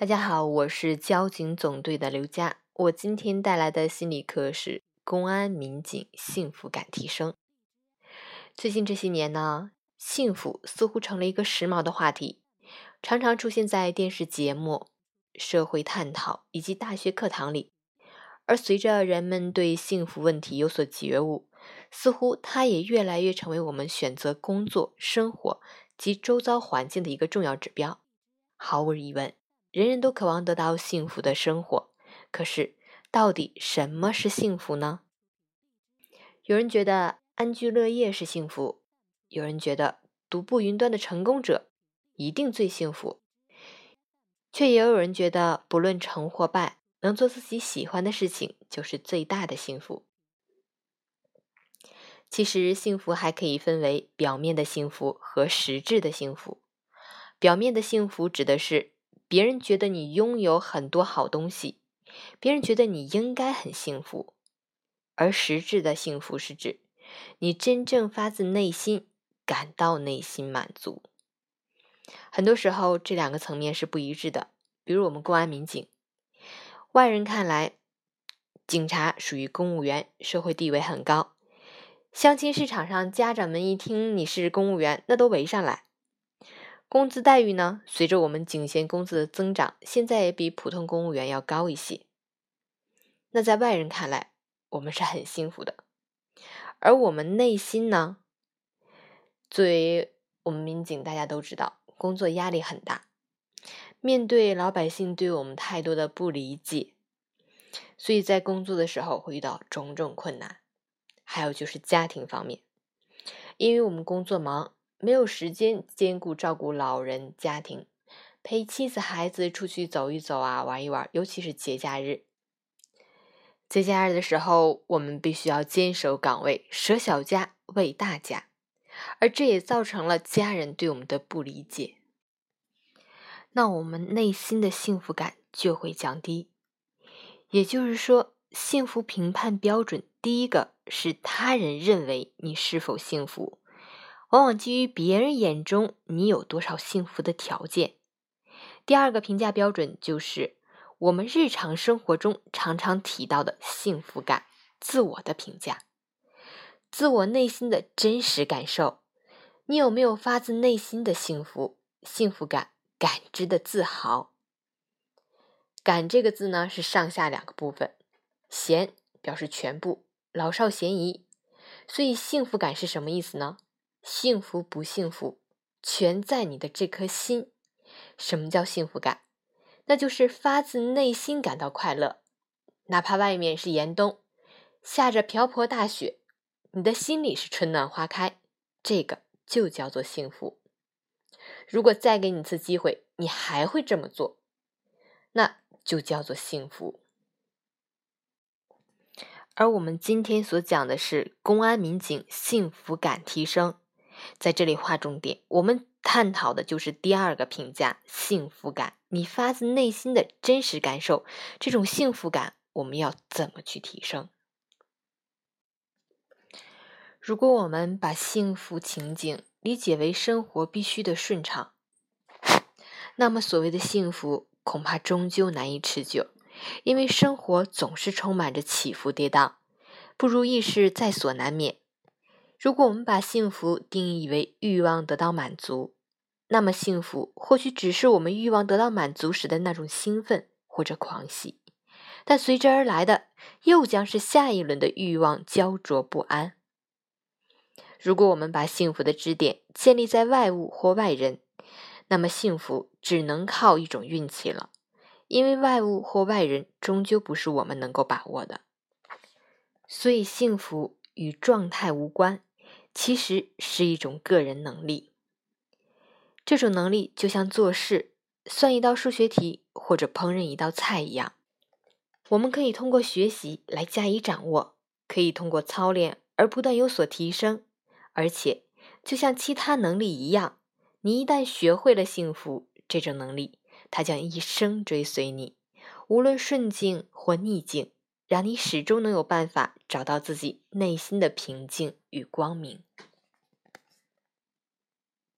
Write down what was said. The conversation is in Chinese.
大家好，我是交警总队的刘佳。我今天带来的心理课是公安民警幸福感提升。最近这些年呢，幸福似乎成了一个时髦的话题，常常出现在电视节目、社会探讨以及大学课堂里。而随着人们对幸福问题有所觉悟，似乎它也越来越成为我们选择工作、生活及周遭环境的一个重要指标。毫无疑问。人人都渴望得到幸福的生活，可是，到底什么是幸福呢？有人觉得安居乐业是幸福，有人觉得独步云端的成功者一定最幸福，却也有人觉得不论成或败，能做自己喜欢的事情就是最大的幸福。其实，幸福还可以分为表面的幸福和实质的幸福。表面的幸福指的是。别人觉得你拥有很多好东西，别人觉得你应该很幸福，而实质的幸福是指你真正发自内心感到内心满足。很多时候，这两个层面是不一致的。比如我们公安民警，外人看来，警察属于公务员，社会地位很高。相亲市场上，家长们一听你是公务员，那都围上来。工资待遇呢？随着我们警衔工资的增长，现在也比普通公务员要高一些。那在外人看来，我们是很幸福的。而我们内心呢？作为我们民警，大家都知道，工作压力很大，面对老百姓对我们太多的不理解，所以在工作的时候会遇到种种困难。还有就是家庭方面，因为我们工作忙。没有时间兼顾照顾老人家庭，陪妻子孩子出去走一走啊，玩一玩，尤其是节假日。节假日的时候，我们必须要坚守岗位，舍小家为大家，而这也造成了家人对我们的不理解。那我们内心的幸福感就会降低。也就是说，幸福评判标准，第一个是他人认为你是否幸福。往往基于别人眼中你有多少幸福的条件。第二个评价标准就是我们日常生活中常常提到的幸福感、自我的评价、自我内心的真实感受。你有没有发自内心的幸福、幸福感、感知的自豪？感这个字呢是上下两个部分，闲表示全部，老少咸宜。所以幸福感是什么意思呢？幸福不幸福，全在你的这颗心。什么叫幸福感？那就是发自内心感到快乐，哪怕外面是严冬，下着瓢泼大雪，你的心里是春暖花开，这个就叫做幸福。如果再给你一次机会，你还会这么做，那就叫做幸福。而我们今天所讲的是公安民警幸福感提升。在这里划重点，我们探讨的就是第二个评价——幸福感。你发自内心的真实感受，这种幸福感，我们要怎么去提升？如果我们把幸福情景理解为生活必须的顺畅，那么所谓的幸福恐怕终究难以持久，因为生活总是充满着起伏跌宕，不如意事在所难免。如果我们把幸福定义为欲望得到满足，那么幸福或许只是我们欲望得到满足时的那种兴奋或者狂喜，但随之而来的又将是下一轮的欲望焦灼不安。如果我们把幸福的支点建立在外物或外人，那么幸福只能靠一种运气了，因为外物或外人终究不是我们能够把握的。所以，幸福与状态无关。其实是一种个人能力，这种能力就像做事、算一道数学题或者烹饪一道菜一样，我们可以通过学习来加以掌握，可以通过操练而不断有所提升。而且，就像其他能力一样，你一旦学会了幸福这种能力，它将一生追随你，无论顺境或逆境，让你始终能有办法找到自己内心的平静与光明。